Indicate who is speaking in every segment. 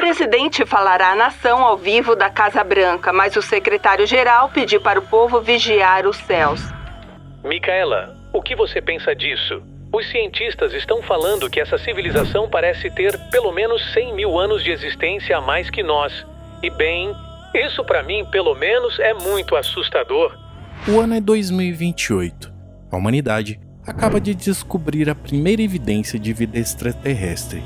Speaker 1: presidente falará à nação ao vivo da Casa Branca, mas o secretário-geral pediu para o povo vigiar os céus.
Speaker 2: Micaela, o que você pensa disso? Os cientistas estão falando que essa civilização parece ter pelo menos 100 mil anos de existência a mais que nós. E bem, isso para mim, pelo menos, é muito assustador.
Speaker 3: O ano é 2028. A humanidade acaba de descobrir a primeira evidência de vida extraterrestre.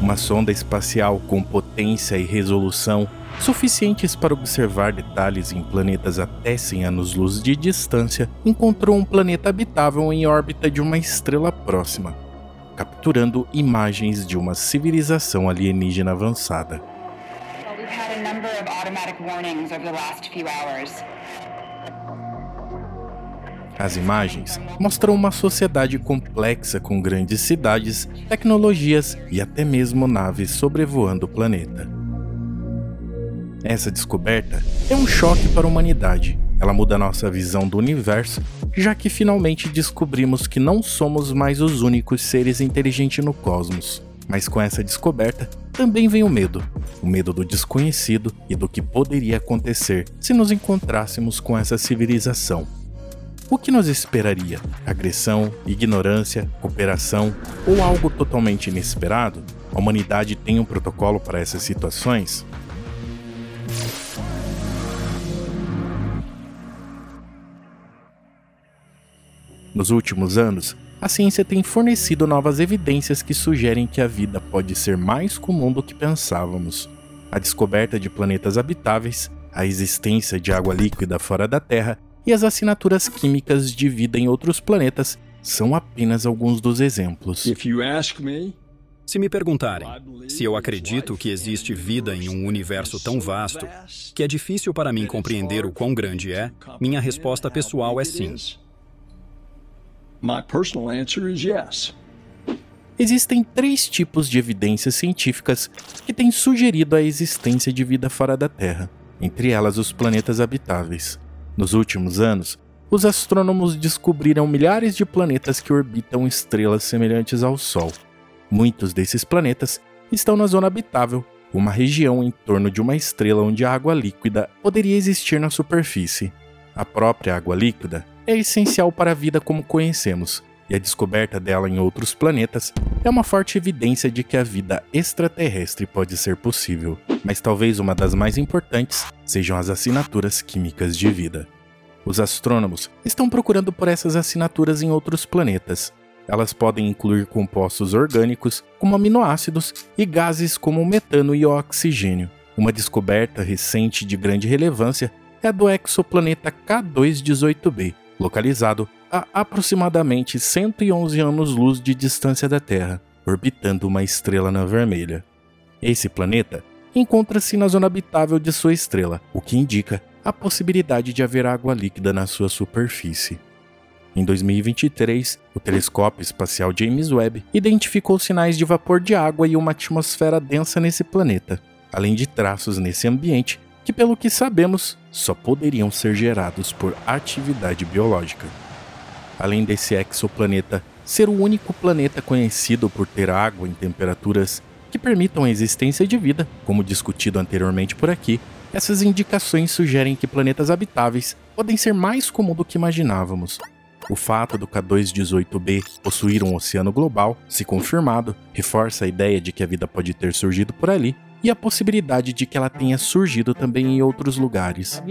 Speaker 3: Uma sonda espacial com potência e resolução suficientes para observar detalhes em planetas até 100 anos-luz de distância, encontrou um planeta habitável em órbita de uma estrela próxima, capturando imagens de uma civilização alienígena avançada. As imagens mostram uma sociedade complexa com grandes cidades, tecnologias e até mesmo naves sobrevoando o planeta. Essa descoberta é um choque para a humanidade. Ela muda nossa visão do universo, já que finalmente descobrimos que não somos mais os únicos seres inteligentes no cosmos. Mas com essa descoberta também vem o medo. O medo do desconhecido e do que poderia acontecer se nos encontrássemos com essa civilização. O que nos esperaria? Agressão, ignorância, cooperação ou algo totalmente inesperado? A humanidade tem um protocolo para essas situações? Nos últimos anos, a ciência tem fornecido novas evidências que sugerem que a vida pode ser mais comum do que pensávamos. A descoberta de planetas habitáveis, a existência de água líquida fora da Terra e as assinaturas químicas de vida em outros planetas são apenas alguns dos exemplos.
Speaker 4: Se me perguntarem se eu acredito que existe vida em um universo tão vasto que é difícil para mim compreender o quão grande é, minha resposta pessoal é sim.
Speaker 3: Existem três tipos de evidências científicas que têm sugerido a existência de vida fora da Terra, entre elas os planetas habitáveis. Nos últimos anos, os astrônomos descobriram milhares de planetas que orbitam estrelas semelhantes ao Sol. Muitos desses planetas estão na zona habitável, uma região em torno de uma estrela onde a água líquida poderia existir na superfície. A própria água líquida é essencial para a vida como conhecemos, e a descoberta dela em outros planetas é uma forte evidência de que a vida extraterrestre pode ser possível. Mas talvez uma das mais importantes sejam as assinaturas químicas de vida. Os astrônomos estão procurando por essas assinaturas em outros planetas, elas podem incluir compostos orgânicos, como aminoácidos, e gases como o metano e o oxigênio. Uma descoberta recente de grande relevância é a do exoplaneta K218b, localizado a aproximadamente 111 anos-luz de distância da Terra, orbitando uma estrela na vermelha. Esse planeta encontra-se na zona habitável de sua estrela, o que indica a possibilidade de haver água líquida na sua superfície. Em 2023, o telescópio espacial James Webb identificou sinais de vapor de água e uma atmosfera densa nesse planeta, além de traços nesse ambiente que, pelo que sabemos, só poderiam ser gerados por atividade biológica. Além desse exoplaneta ser o único planeta conhecido por ter água em temperaturas que permitam a existência de vida, como discutido anteriormente por aqui, essas indicações sugerem que planetas habitáveis podem ser mais comum do que imaginávamos. O fato do K218b possuir um oceano global, se confirmado, reforça a ideia de que a vida pode ter surgido por ali e a possibilidade de que ela tenha surgido também em outros lugares.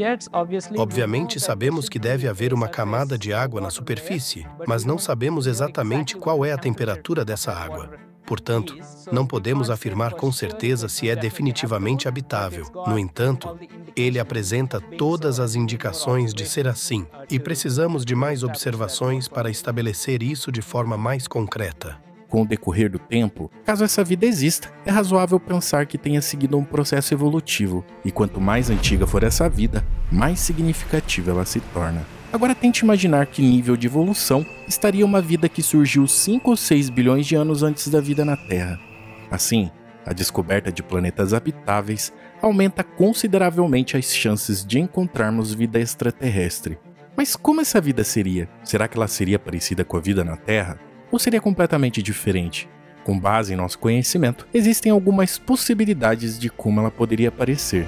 Speaker 5: Obviamente, sabemos que deve haver uma camada de água na superfície, mas não sabemos exatamente qual é a temperatura dessa água. Portanto, não podemos afirmar com certeza se é definitivamente habitável. No entanto, ele apresenta todas as indicações de ser assim, e precisamos de mais observações para estabelecer isso de forma mais concreta.
Speaker 3: Com o decorrer do tempo, caso essa vida exista, é razoável pensar que tenha seguido um processo evolutivo, e quanto mais antiga for essa vida, mais significativa ela se torna. Agora tente imaginar que nível de evolução estaria uma vida que surgiu 5 ou 6 bilhões de anos antes da vida na Terra. Assim, a descoberta de planetas habitáveis aumenta consideravelmente as chances de encontrarmos vida extraterrestre. Mas como essa vida seria? Será que ela seria parecida com a vida na Terra? Ou seria completamente diferente? Com base em nosso conhecimento, existem algumas possibilidades de como ela poderia aparecer.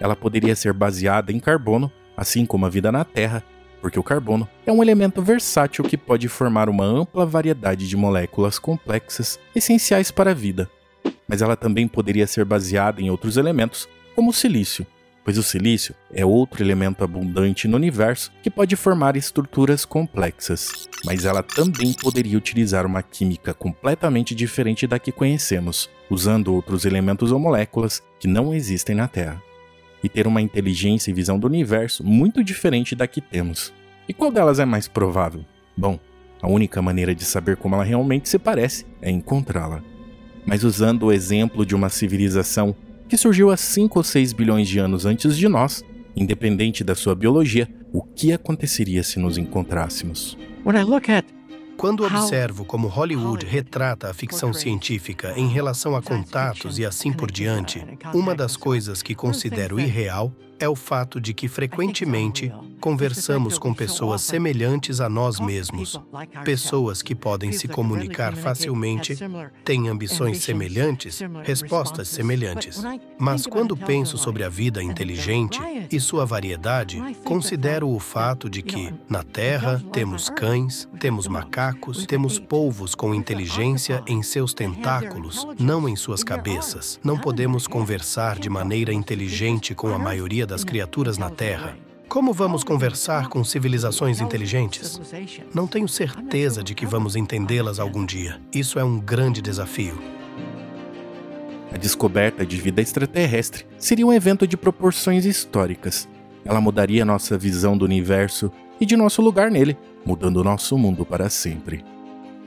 Speaker 3: Ela poderia ser baseada em carbono, assim como a vida na Terra, porque o carbono é um elemento versátil que pode formar uma ampla variedade de moléculas complexas essenciais para a vida. Mas ela também poderia ser baseada em outros elementos, como o silício, pois o silício é outro elemento abundante no universo que pode formar estruturas complexas. Mas ela também poderia utilizar uma química completamente diferente da que conhecemos, usando outros elementos ou moléculas que não existem na Terra e ter uma inteligência e visão do universo muito diferente da que temos. E qual delas é mais provável? Bom, a única maneira de saber como ela realmente se parece é encontrá-la. Mas usando o exemplo de uma civilização que surgiu há 5 ou 6 bilhões de anos antes de nós, independente da sua biologia, o que aconteceria se nos encontrássemos?
Speaker 6: When I look at
Speaker 5: Quando observo como Hollywood retrata a ficção científica em relação a contatos e assim por diante, uma das coisas que considero irreal é o fato de que frequentemente conversamos com pessoas semelhantes a nós mesmos, pessoas que podem se comunicar facilmente, têm ambições semelhantes, respostas semelhantes. Mas quando penso sobre a vida inteligente e sua variedade, considero o fato de que, na Terra, temos cães, temos macacos, temos polvos com inteligência em seus tentáculos, não em suas cabeças. Não podemos conversar de maneira inteligente com a maioria das criaturas na Terra. Como vamos conversar com civilizações inteligentes? Não tenho certeza de que vamos entendê-las algum dia. Isso é um grande desafio.
Speaker 3: A descoberta de vida extraterrestre seria um evento de proporções históricas. Ela mudaria nossa visão do universo e de nosso lugar nele, mudando nosso mundo para sempre.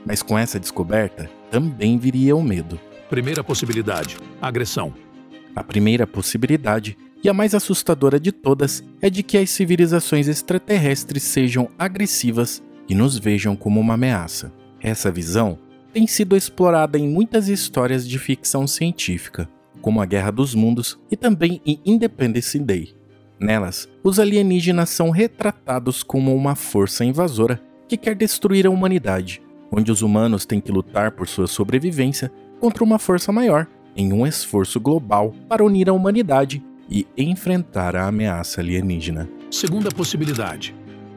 Speaker 3: Mas com essa descoberta também viria o medo.
Speaker 2: Primeira possibilidade: agressão.
Speaker 3: A primeira possibilidade e a mais assustadora de todas é de que as civilizações extraterrestres sejam agressivas e nos vejam como uma ameaça. Essa visão tem sido explorada em muitas histórias de ficção científica, como A Guerra dos Mundos e também em Independence Day. Nelas, os alienígenas são retratados como uma força invasora que quer destruir a humanidade, onde os humanos têm que lutar por sua sobrevivência contra uma força maior, em um esforço global para unir a humanidade e enfrentar a ameaça alienígena.
Speaker 2: Segunda possibilidade: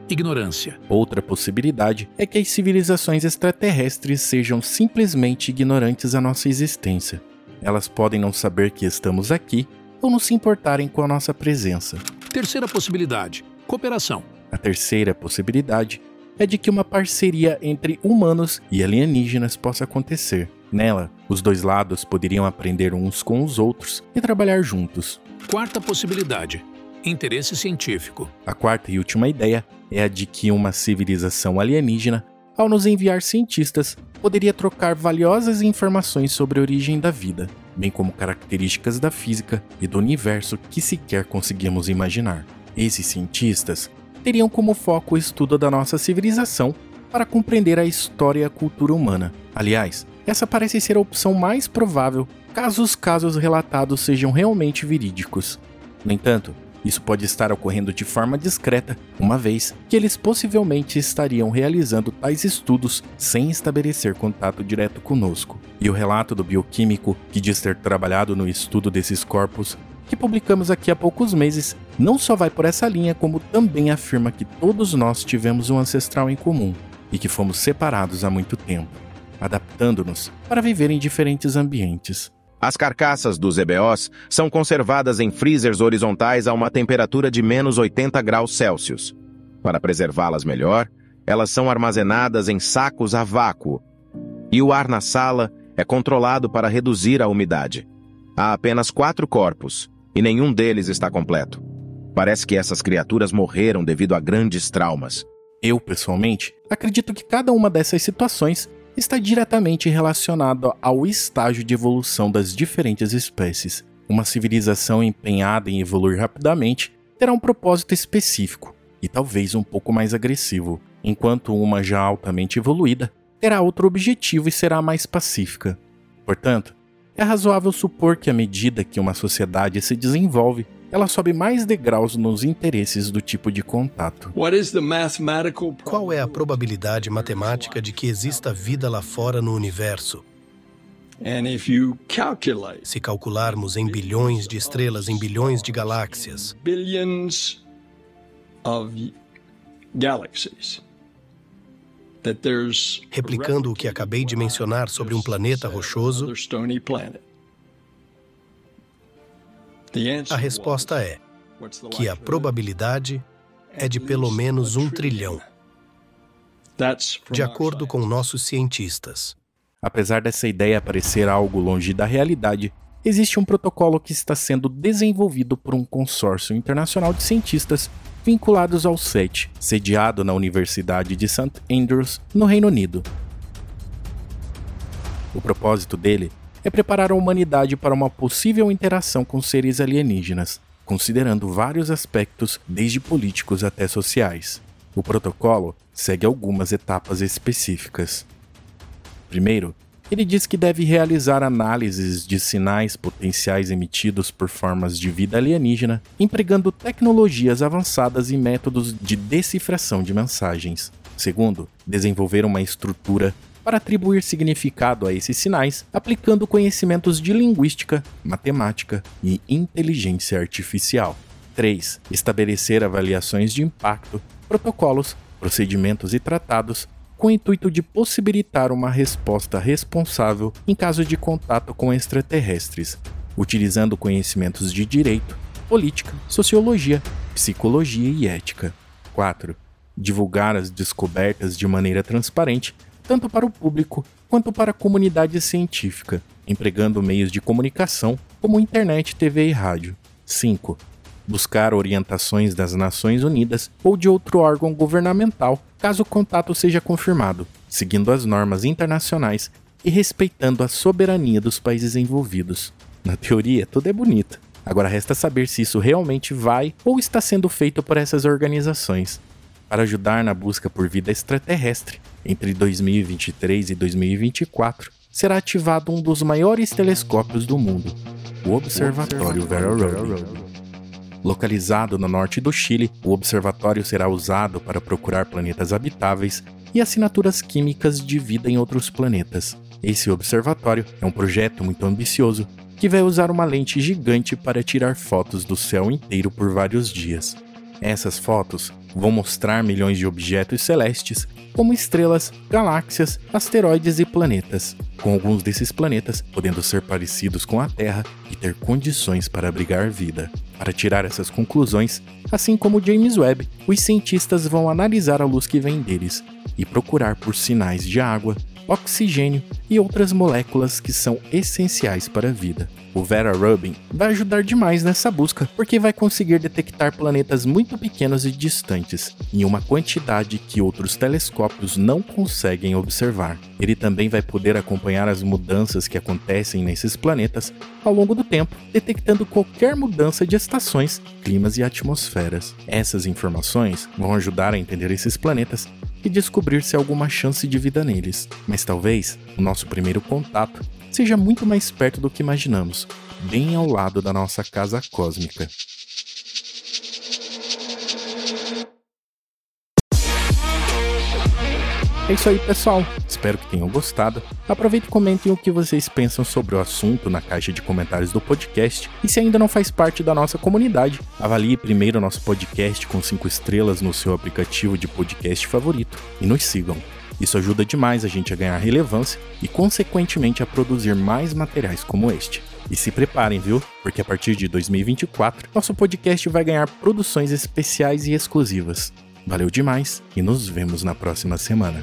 Speaker 2: ignorância.
Speaker 3: Outra possibilidade é que as civilizações extraterrestres sejam simplesmente ignorantes à nossa existência. Elas podem não saber que estamos aqui ou não se importarem com a nossa presença.
Speaker 2: Terceira possibilidade: cooperação.
Speaker 3: A terceira possibilidade é de que uma parceria entre humanos e alienígenas possa acontecer. Nela, os dois lados poderiam aprender uns com os outros e trabalhar juntos.
Speaker 2: Quarta possibilidade: interesse científico.
Speaker 3: A quarta e última ideia é a de que uma civilização alienígena, ao nos enviar cientistas, poderia trocar valiosas informações sobre a origem da vida, bem como características da física e do universo que sequer conseguimos imaginar. Esses cientistas teriam como foco o estudo da nossa civilização para compreender a história e a cultura humana. Aliás, essa parece ser a opção mais provável caso os casos relatados sejam realmente verídicos. No entanto, isso pode estar ocorrendo de forma discreta, uma vez que eles possivelmente estariam realizando tais estudos sem estabelecer contato direto conosco. E o relato do bioquímico, que diz ter trabalhado no estudo desses corpos, que publicamos aqui há poucos meses, não só vai por essa linha, como também afirma que todos nós tivemos um ancestral em comum e que fomos separados há muito tempo, adaptando-nos para viver em diferentes ambientes.
Speaker 7: As carcaças dos EBOs são conservadas em freezers horizontais a uma temperatura de menos 80 graus Celsius. Para preservá-las melhor, elas são armazenadas em sacos a vácuo. E o ar na sala é controlado para reduzir a umidade. Há apenas quatro corpos, e nenhum deles está completo. Parece que essas criaturas morreram devido a grandes traumas.
Speaker 3: Eu, pessoalmente, acredito que cada uma dessas situações está diretamente relacionado ao estágio de evolução das diferentes espécies. Uma civilização empenhada em evoluir rapidamente terá um propósito específico e talvez um pouco mais agressivo, enquanto uma já altamente evoluída terá outro objetivo e será mais pacífica. Portanto, é razoável supor que à medida que uma sociedade se desenvolve, ela sobe mais degraus nos interesses do tipo de contato.
Speaker 5: Qual é a probabilidade matemática de que exista vida lá fora no universo? Se calcularmos em bilhões de estrelas, em bilhões de galáxias, replicando o que acabei de mencionar sobre um planeta rochoso, a resposta é que a probabilidade é de pelo menos um trilhão, de acordo com nossos cientistas.
Speaker 3: Apesar dessa ideia parecer algo longe da realidade, existe um protocolo que está sendo desenvolvido por um consórcio internacional de cientistas vinculados ao SET, sediado na Universidade de St. Andrews, no Reino Unido. O propósito dele é preparar a humanidade para uma possível interação com seres alienígenas, considerando vários aspectos, desde políticos até sociais. O protocolo segue algumas etapas específicas. Primeiro, ele diz que deve realizar análises de sinais potenciais emitidos por formas de vida alienígena, empregando tecnologias avançadas e métodos de decifração de mensagens. Segundo, desenvolver uma estrutura para atribuir significado a esses sinais, aplicando conhecimentos de linguística, matemática e inteligência artificial. 3. Estabelecer avaliações de impacto, protocolos, procedimentos e tratados com o intuito de possibilitar uma resposta responsável em caso de contato com extraterrestres, utilizando conhecimentos de direito, política, sociologia, psicologia e ética. 4. Divulgar as descobertas de maneira transparente, tanto para o público quanto para a comunidade científica, empregando meios de comunicação como internet, TV e rádio. 5 buscar orientações das Nações Unidas ou de outro órgão governamental caso o contato seja confirmado, seguindo as normas internacionais e respeitando a soberania dos países envolvidos. Na teoria, tudo é bonito. Agora resta saber se isso realmente vai ou está sendo feito por essas organizações. Para ajudar na busca por vida extraterrestre, entre 2023 e 2024, será ativado um dos maiores telescópios do mundo, o Observatório Vera Rubin. Localizado no norte do Chile, o observatório será usado para procurar planetas habitáveis e assinaturas químicas de vida em outros planetas. Esse observatório é um projeto muito ambicioso que vai usar uma lente gigante para tirar fotos do céu inteiro por vários dias. Essas fotos vão mostrar milhões de objetos celestes, como estrelas, galáxias, asteroides e planetas, com alguns desses planetas podendo ser parecidos com a Terra e ter condições para abrigar vida. Para tirar essas conclusões, assim como James Webb, os cientistas vão analisar a luz que vem deles e procurar por sinais de água, oxigênio e outras moléculas que são essenciais para a vida. O Vera Rubin vai ajudar demais nessa busca, porque vai conseguir detectar planetas muito pequenos e distantes, em uma quantidade que outros telescópios não conseguem observar. Ele também vai poder acompanhar as mudanças que acontecem nesses planetas ao longo do tempo, detectando qualquer mudança de estações, climas e atmosferas. Essas informações vão ajudar a entender esses planetas e descobrir se há alguma chance de vida neles. Mas talvez o nosso primeiro contato seja muito mais perto do que imaginamos, bem ao lado da nossa casa cósmica. É isso aí, pessoal. Espero que tenham gostado. Aproveite e comentem o que vocês pensam sobre o assunto na caixa de comentários do podcast. E se ainda não faz parte da nossa comunidade, avalie primeiro nosso podcast com 5 estrelas no seu aplicativo de podcast favorito e nos sigam. Isso ajuda demais a gente a ganhar relevância e, consequentemente, a produzir mais materiais como este. E se preparem, viu? Porque a partir de 2024, nosso podcast vai ganhar produções especiais e exclusivas. Valeu demais e nos vemos na próxima semana.